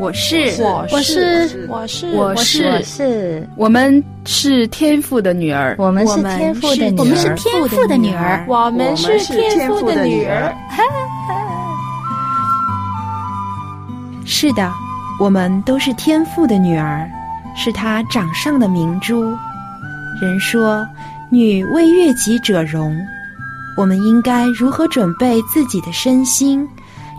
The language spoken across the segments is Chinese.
我是，我是，我是，我是，是，我们是天赋的女儿。我们是天赋的女儿。我们是天赋的女儿。我们是天赋的女儿。是的，我们都是天赋的女儿。是他掌上的明珠。人说“女为悦己者容”，我们应该如何准备自己的身心，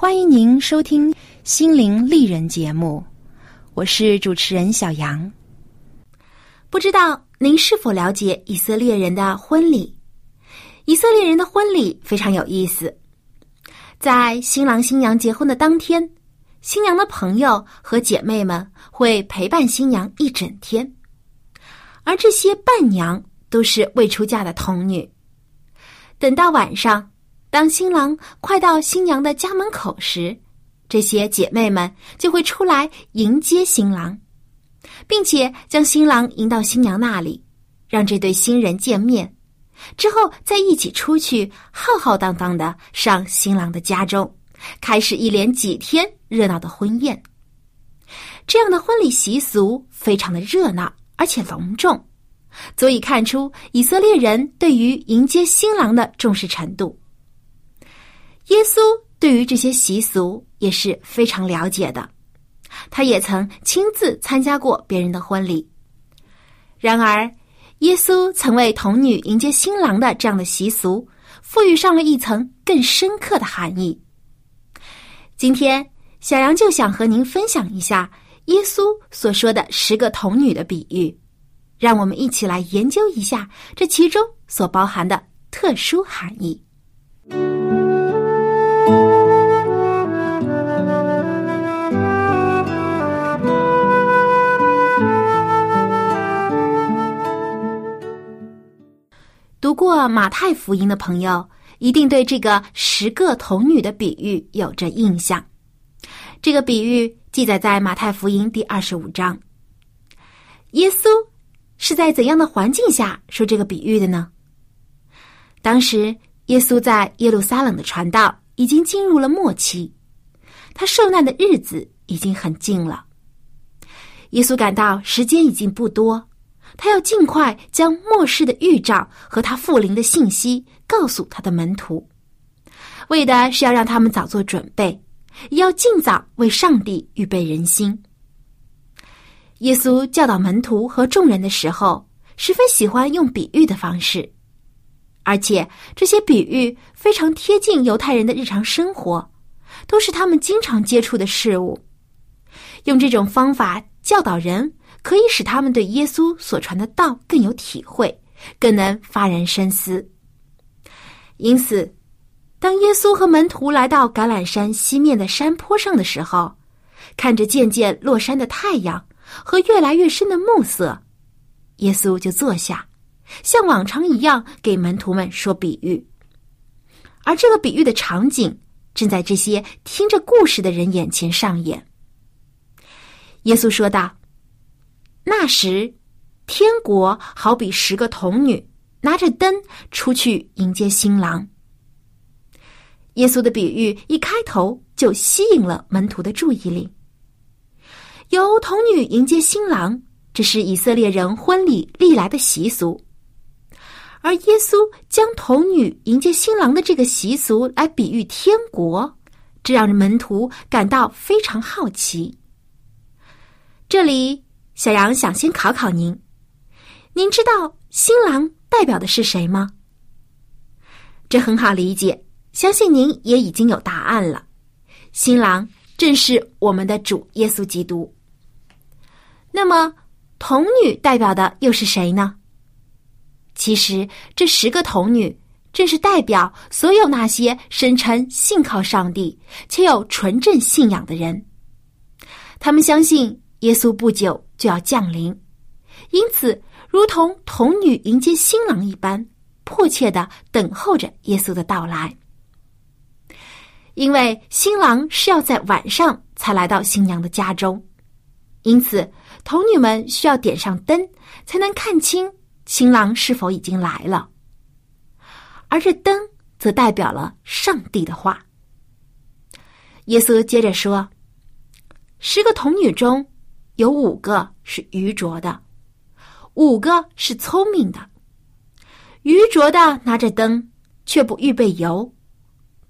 欢迎您收听《心灵丽人》节目，我是主持人小杨。不知道您是否了解以色列人的婚礼？以色列人的婚礼非常有意思，在新郎新娘结婚的当天，新娘的朋友和姐妹们会陪伴新娘一整天，而这些伴娘都是未出嫁的童女。等到晚上。当新郎快到新娘的家门口时，这些姐妹们就会出来迎接新郎，并且将新郎迎到新娘那里，让这对新人见面，之后再一起出去浩浩荡荡的上新郎的家中，开始一连几天热闹的婚宴。这样的婚礼习俗非常的热闹而且隆重，足以看出以色列人对于迎接新郎的重视程度。耶稣对于这些习俗也是非常了解的，他也曾亲自参加过别人的婚礼。然而，耶稣曾为童女迎接新郎的这样的习俗赋予上了一层更深刻的含义。今天，小杨就想和您分享一下耶稣所说的十个童女的比喻，让我们一起来研究一下这其中所包含的特殊含义。读过马太福音的朋友，一定对这个十个童女的比喻有着印象。这个比喻记载在马太福音第二十五章。耶稣是在怎样的环境下说这个比喻的呢？当时耶稣在耶路撒冷的传道已经进入了末期，他受难的日子已经很近了。耶稣感到时间已经不多。他要尽快将末世的预兆和他复临的信息告诉他的门徒，为的是要让他们早做准备，也要尽早为上帝预备人心。耶稣教导门徒和众人的时候，十分喜欢用比喻的方式，而且这些比喻非常贴近犹太人的日常生活，都是他们经常接触的事物。用这种方法教导人。可以使他们对耶稣所传的道更有体会，更能发人深思。因此，当耶稣和门徒来到橄榄山西面的山坡上的时候，看着渐渐落山的太阳和越来越深的暮色，耶稣就坐下，像往常一样给门徒们说比喻。而这个比喻的场景正在这些听着故事的人眼前上演。耶稣说道。那时，天国好比十个童女拿着灯出去迎接新郎。耶稣的比喻一开头就吸引了门徒的注意力。由童女迎接新郎，这是以色列人婚礼历来的习俗。而耶稣将童女迎接新郎的这个习俗来比喻天国，这让门徒感到非常好奇。这里。小杨想先考考您，您知道新郎代表的是谁吗？这很好理解，相信您也已经有答案了。新郎正是我们的主耶稣基督。那么，童女代表的又是谁呢？其实，这十个童女正是代表所有那些声称信靠上帝且有纯正信仰的人。他们相信耶稣不久就要降临，因此如同童女迎接新郎一般，迫切的等候着耶稣的到来。因为新郎是要在晚上才来到新娘的家中，因此童女们需要点上灯，才能看清。新郎是否已经来了？而这灯则代表了上帝的话。耶稣接着说：“十个童女中有五个是愚拙的，五个是聪明的。愚拙的拿着灯，却不预备油；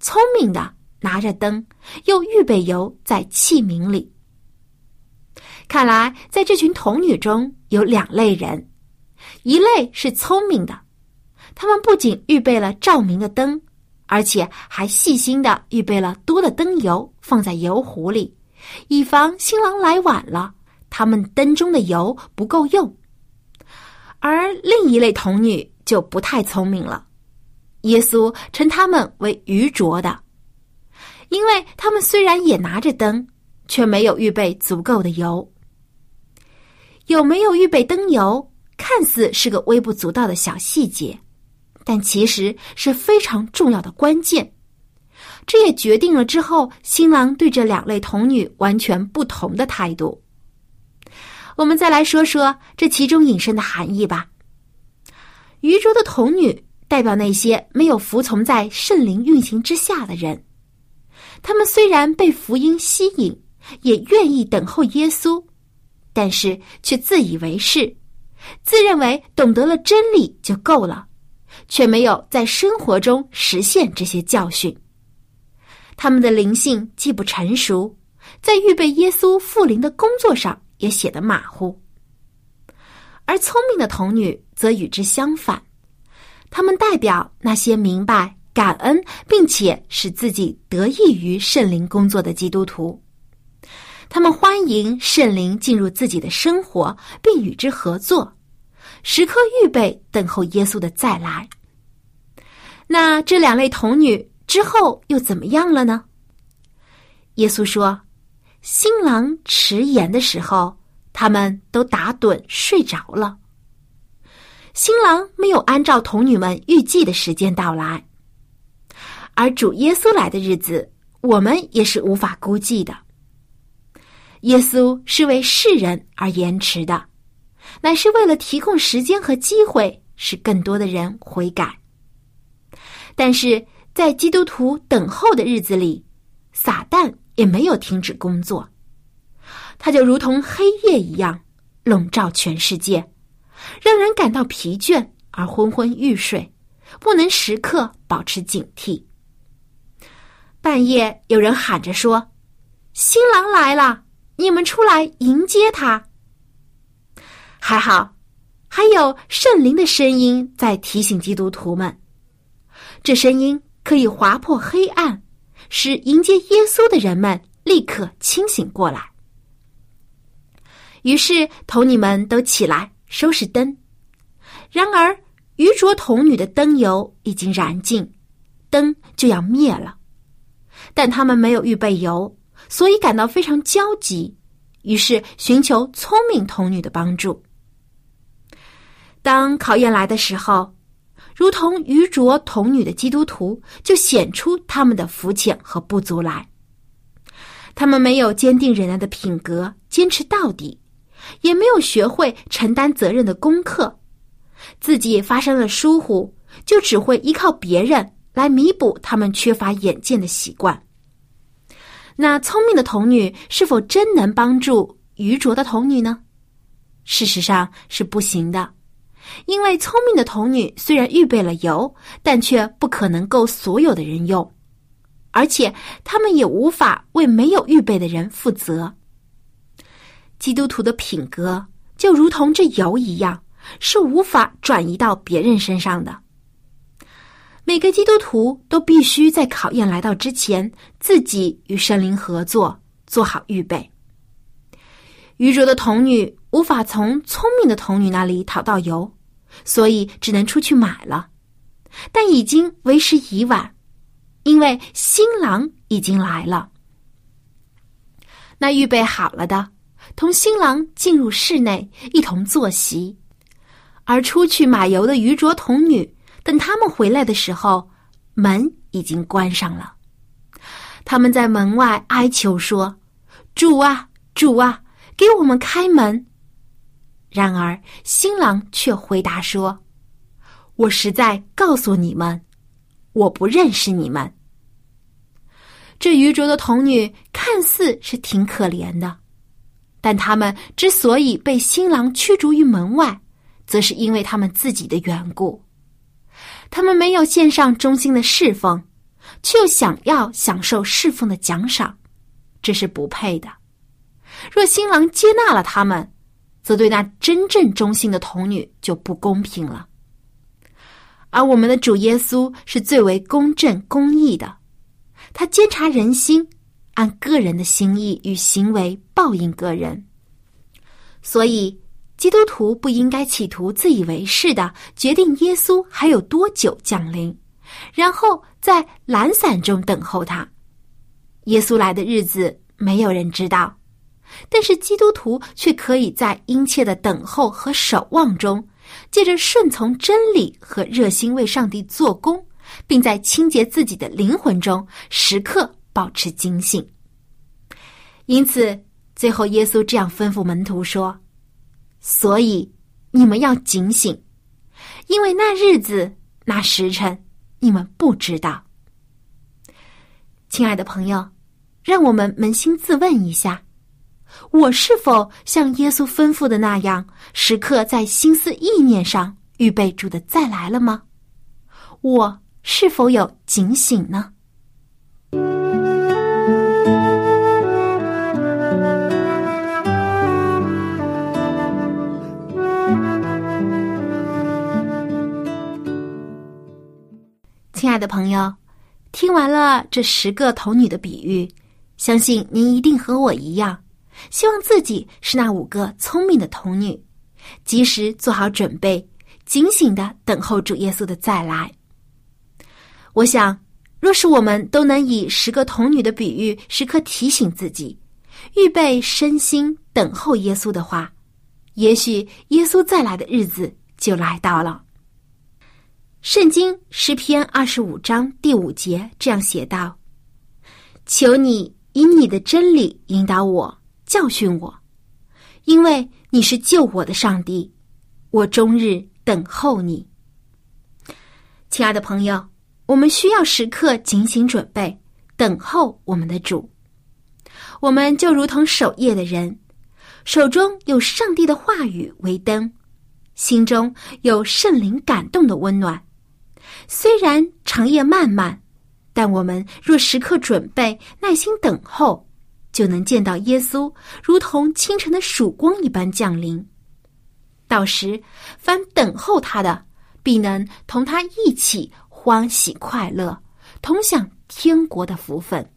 聪明的拿着灯，又预备油在器皿里。看来，在这群童女中有两类人。”一类是聪明的，他们不仅预备了照明的灯，而且还细心的预备了多的灯油放在油壶里，以防新郎来晚了，他们灯中的油不够用。而另一类童女就不太聪明了，耶稣称他们为愚拙的，因为他们虽然也拿着灯，却没有预备足够的油。有没有预备灯油？看似是个微不足道的小细节，但其实是非常重要的关键。这也决定了之后新郎对这两类童女完全不同的态度。我们再来说说这其中引申的含义吧。愚拙的童女代表那些没有服从在圣灵运行之下的人，他们虽然被福音吸引，也愿意等候耶稣，但是却自以为是。自认为懂得了真理就够了，却没有在生活中实现这些教训。他们的灵性既不成熟，在预备耶稣复临的工作上也写得马虎。而聪明的童女则与之相反，他们代表那些明白感恩，并且使自己得益于圣灵工作的基督徒。他们欢迎圣灵进入自己的生活，并与之合作，时刻预备等候耶稣的再来。那这两位童女之后又怎么样了呢？耶稣说：“新郎迟延的时候，他们都打盹睡着了。新郎没有按照童女们预计的时间到来，而主耶稣来的日子，我们也是无法估计的。”耶稣是为世人而延迟的，乃是为了提供时间和机会，使更多的人悔改。但是在基督徒等候的日子里，撒旦也没有停止工作，他就如同黑夜一样笼罩全世界，让人感到疲倦而昏昏欲睡，不能时刻保持警惕。半夜有人喊着说：“新郎来了。”你们出来迎接他，还好，还有圣灵的声音在提醒基督徒们，这声音可以划破黑暗，使迎接耶稣的人们立刻清醒过来。于是童女们都起来收拾灯，然而愚拙童女的灯油已经燃尽，灯就要灭了，但他们没有预备油。所以感到非常焦急，于是寻求聪明童女的帮助。当考验来的时候，如同愚拙童女的基督徒就显出他们的肤浅和不足来。他们没有坚定忍耐的品格，坚持到底，也没有学会承担责任的功课。自己发生了疏忽，就只会依靠别人来弥补他们缺乏眼见的习惯。那聪明的童女是否真能帮助愚拙的童女呢？事实上是不行的，因为聪明的童女虽然预备了油，但却不可能够所有的人用，而且他们也无法为没有预备的人负责。基督徒的品格就如同这油一样，是无法转移到别人身上的。每个基督徒都必须在考验来到之前，自己与神灵合作，做好预备。愚拙的童女无法从聪明的童女那里讨到油，所以只能出去买了。但已经为时已晚，因为新郎已经来了。那预备好了的，同新郎进入室内，一同坐席；而出去买油的愚拙童女，等他们回来的时候，门已经关上了。他们在门外哀求说：“主啊，主啊，给我们开门！”然而新郎却回答说。我实在告诉你们，我不认识你们。这愚拙的童女看似是挺可怜的，但他们之所以被新郎驱逐于门外，则是因为他们自己的缘故。他们没有献上忠心的侍奉，却又想要享受侍奉的奖赏，这是不配的。若新郎接纳了他们，则对那真正忠心的童女就不公平了。而我们的主耶稣是最为公正公义的，他监察人心，按个人的心意与行为报应个人。所以，基督徒不应该企图自以为是的决定耶稣还有多久降临，然后在懒散中等候他。耶稣来的日子没有人知道，但是基督徒却可以在殷切的等候和守望中。借着顺从真理和热心为上帝做工，并在清洁自己的灵魂中时刻保持警醒。因此，最后耶稣这样吩咐门徒说：“所以你们要警醒，因为那日子、那时辰，你们不知道。”亲爱的朋友，让我们扪心自问一下。我是否像耶稣吩咐的那样，时刻在心思意念上预备主的再来了吗？我是否有警醒呢？亲爱的朋友，听完了这十个童女的比喻，相信您一定和我一样。希望自己是那五个聪明的童女，及时做好准备，警醒的等候主耶稣的再来。我想，若是我们都能以十个童女的比喻时刻提醒自己，预备身心等候耶稣的话，也许耶稣再来的日子就来到了。圣经诗篇二十五章第五节这样写道：“求你以你的真理引导我。”教训我，因为你是救我的上帝，我终日等候你。亲爱的朋友，我们需要时刻警醒准备，等候我们的主。我们就如同守夜的人，手中有上帝的话语为灯，心中有圣灵感动的温暖。虽然长夜漫漫，但我们若时刻准备，耐心等候。就能见到耶稣，如同清晨的曙光一般降临。到时，凡等候他的，必能同他一起欢喜快乐，同享天国的福分。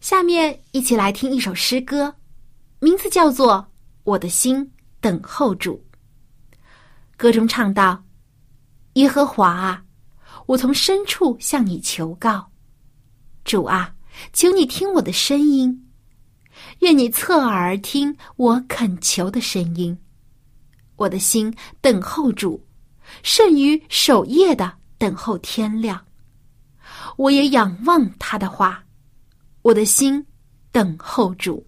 下面一起来听一首诗歌，名字叫做《我的心等候主》。歌中唱道：“耶和华啊，我从深处向你求告，主啊。”求你听我的声音，愿你侧耳听我恳求的声音。我的心等候主，甚于守夜的等候天亮。我也仰望他的话，我的心等候主。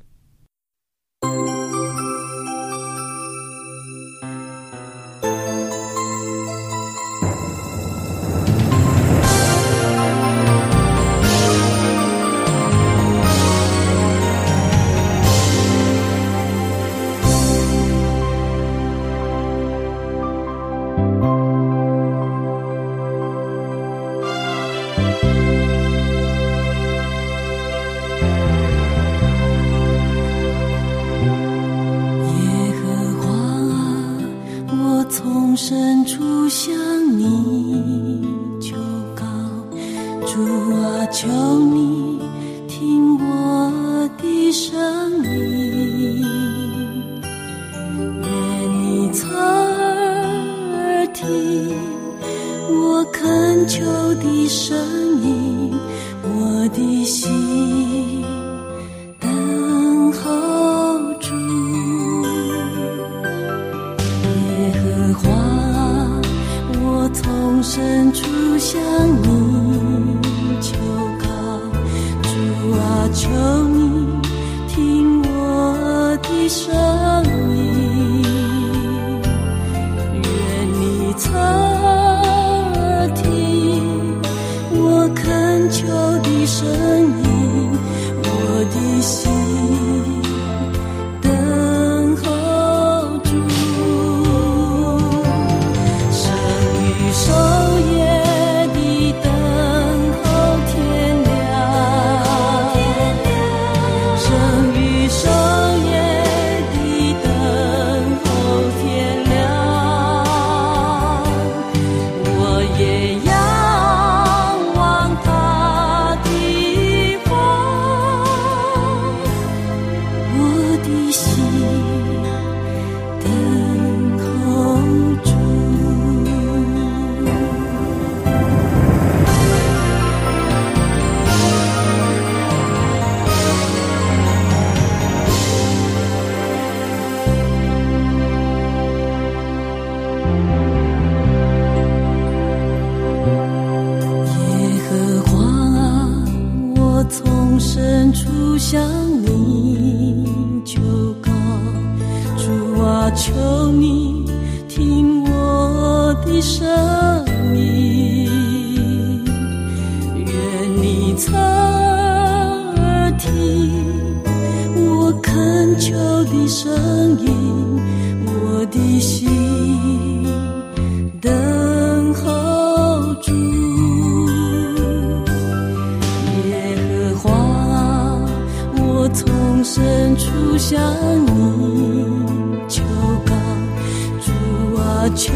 主啊，求你听我的声音，愿你侧耳听我恳求的声音，我的心我从深处向你求告，主啊，求你听我的声音，愿你侧耳听我恳求的声音，我的心向你求告，主啊，求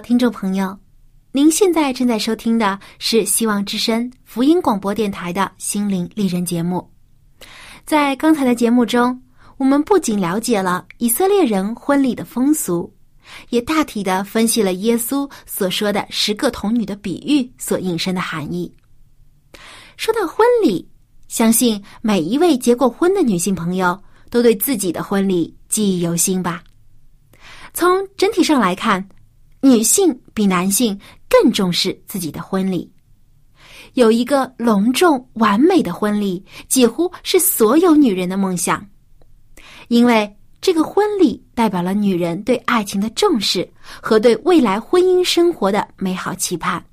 听众朋友，您现在正在收听的是希望之声福音广播电台的心灵丽人节目。在刚才的节目中，我们不仅了解了以色列人婚礼的风俗，也大体的分析了耶稣所说的十个童女的比喻所引申的含义。说到婚礼，相信每一位结过婚的女性朋友都对自己的婚礼记忆犹新吧。从整体上来看，女性比男性更重视自己的婚礼。有一个隆重完美的婚礼，几乎是所有女人的梦想，因为这个婚礼代表了女人对爱情的重视和对未来婚姻生活的美好期盼，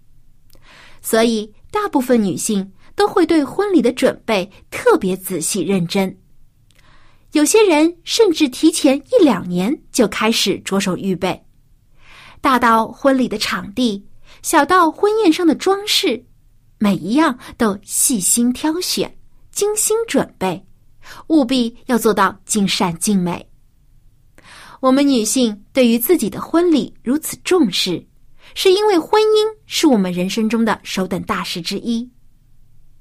所以大部分女性都会对婚礼的准备特别仔细认真。有些人甚至提前一两年就开始着手预备，大到婚礼的场地，小到婚宴上的装饰，每一样都细心挑选、精心准备，务必要做到尽善尽美。我们女性对于自己的婚礼如此重视，是因为婚姻是我们人生中的首等大事之一。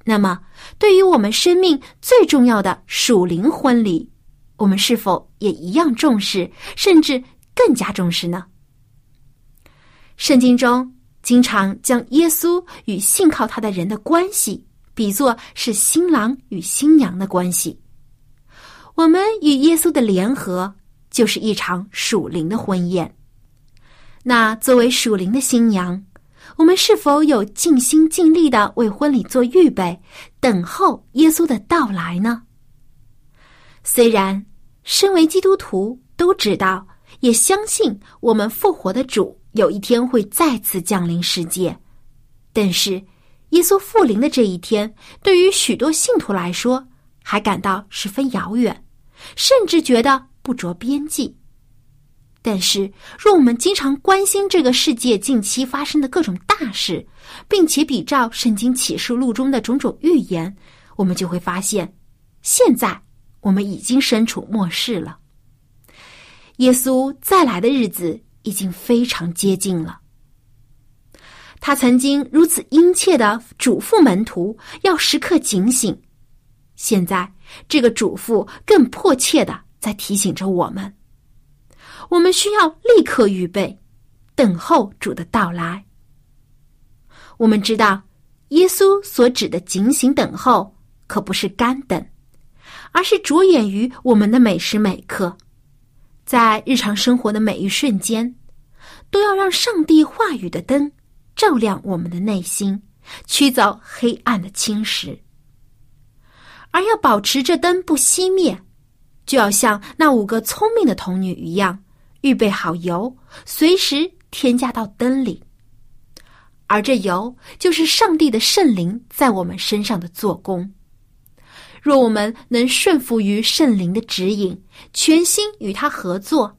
那么，对于我们生命最重要的属灵婚礼，我们是否也一样重视，甚至更加重视呢？圣经中经常将耶稣与信靠他的人的关系比作是新郎与新娘的关系。我们与耶稣的联合就是一场属灵的婚宴。那作为属灵的新娘，我们是否有尽心尽力的为婚礼做预备，等候耶稣的到来呢？虽然身为基督徒都知道，也相信我们复活的主有一天会再次降临世界，但是耶稣复临的这一天，对于许多信徒来说还感到十分遥远，甚至觉得不着边际。但是，若我们经常关心这个世界近期发生的各种大事，并且比照圣经启示录中的种种预言，我们就会发现，现在。我们已经身处末世了，耶稣再来的日子已经非常接近了。他曾经如此殷切的嘱咐门徒要时刻警醒，现在这个嘱咐更迫切的在提醒着我们：我们需要立刻预备，等候主的到来。我们知道，耶稣所指的警醒等候，可不是干等。而是着眼于我们的每时每刻，在日常生活的每一瞬间，都要让上帝话语的灯照亮我们的内心，驱走黑暗的侵蚀。而要保持这灯不熄灭，就要像那五个聪明的童女一样，预备好油，随时添加到灯里。而这油就是上帝的圣灵在我们身上的做工。若我们能顺服于圣灵的指引，全心与他合作，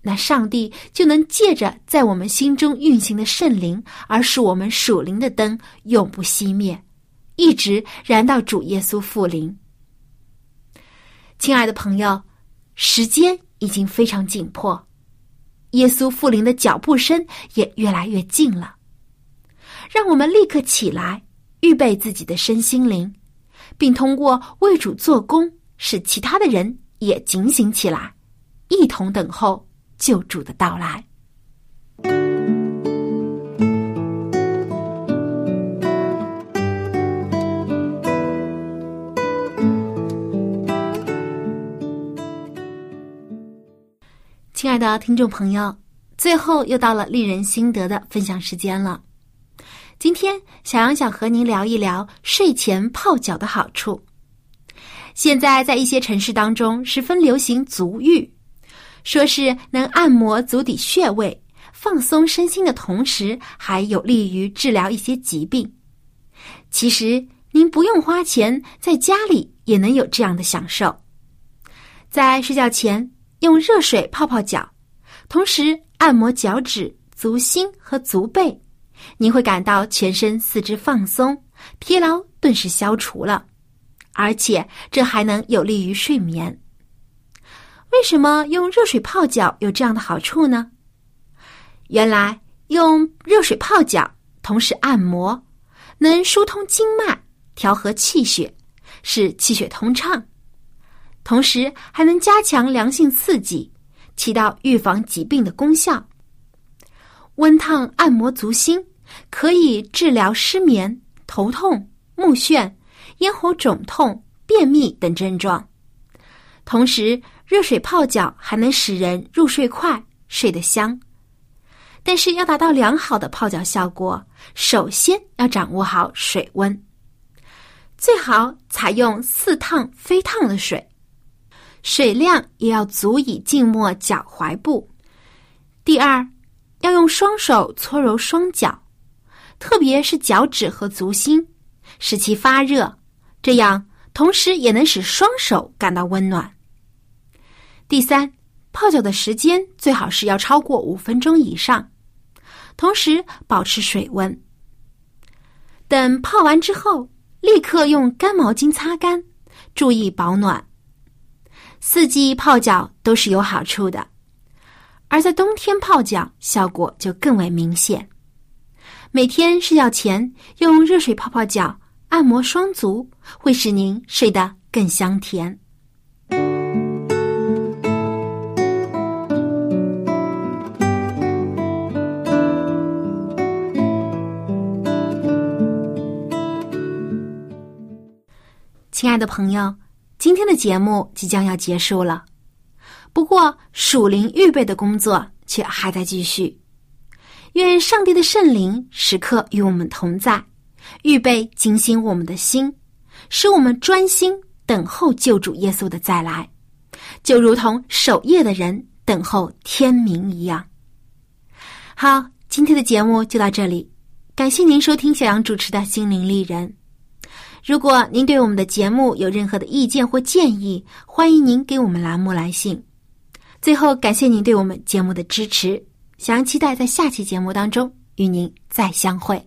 那上帝就能借着在我们心中运行的圣灵，而使我们属灵的灯永不熄灭，一直燃到主耶稣复临。亲爱的朋友，时间已经非常紧迫，耶稣复临的脚步声也越来越近了。让我们立刻起来，预备自己的身心灵。并通过为主做工，使其他的人也警醒起来，一同等候救主的到来。亲爱的听众朋友，最后又到了令人心得的分享时间了。今天小杨想和您聊一聊睡前泡脚的好处。现在在一些城市当中十分流行足浴，说是能按摩足底穴位、放松身心的同时，还有利于治疗一些疾病。其实您不用花钱，在家里也能有这样的享受。在睡觉前用热水泡泡脚，同时按摩脚趾、足心和足背。您会感到全身四肢放松，疲劳顿时消除了，而且这还能有利于睡眠。为什么用热水泡脚有这样的好处呢？原来用热水泡脚，同时按摩，能疏通经脉，调和气血，使气血通畅，同时还能加强良性刺激，起到预防疾病的功效。温烫按摩足心。可以治疗失眠、头痛、目眩、咽喉肿痛、便秘等症状。同时，热水泡脚还能使人入睡快、睡得香。但是要达到良好的泡脚效果，首先要掌握好水温，最好采用似烫非烫的水，水量也要足以浸没脚踝部。第二，要用双手搓揉双脚，特别是脚趾和足心，使其发热，这样同时也能使双手感到温暖。第三，泡脚的时间最好是要超过五分钟以上，同时保持水温。等泡完之后，立刻用干毛巾擦干，注意保暖。四季泡脚都是有好处的。而在冬天泡脚，效果就更为明显。每天睡觉前用热水泡泡脚，按摩双足，会使您睡得更香甜。亲爱的朋友，今天的节目即将要结束了。不过，属灵预备的工作却还在继续。愿上帝的圣灵时刻与我们同在，预备警醒我们的心，使我们专心等候救主耶稣的再来，就如同守夜的人等候天明一样。好，今天的节目就到这里，感谢您收听小杨主持的心灵丽人。如果您对我们的节目有任何的意见或建议，欢迎您给我们栏目来信。最后，感谢您对我们节目的支持，想期待在下期节目当中与您再相会。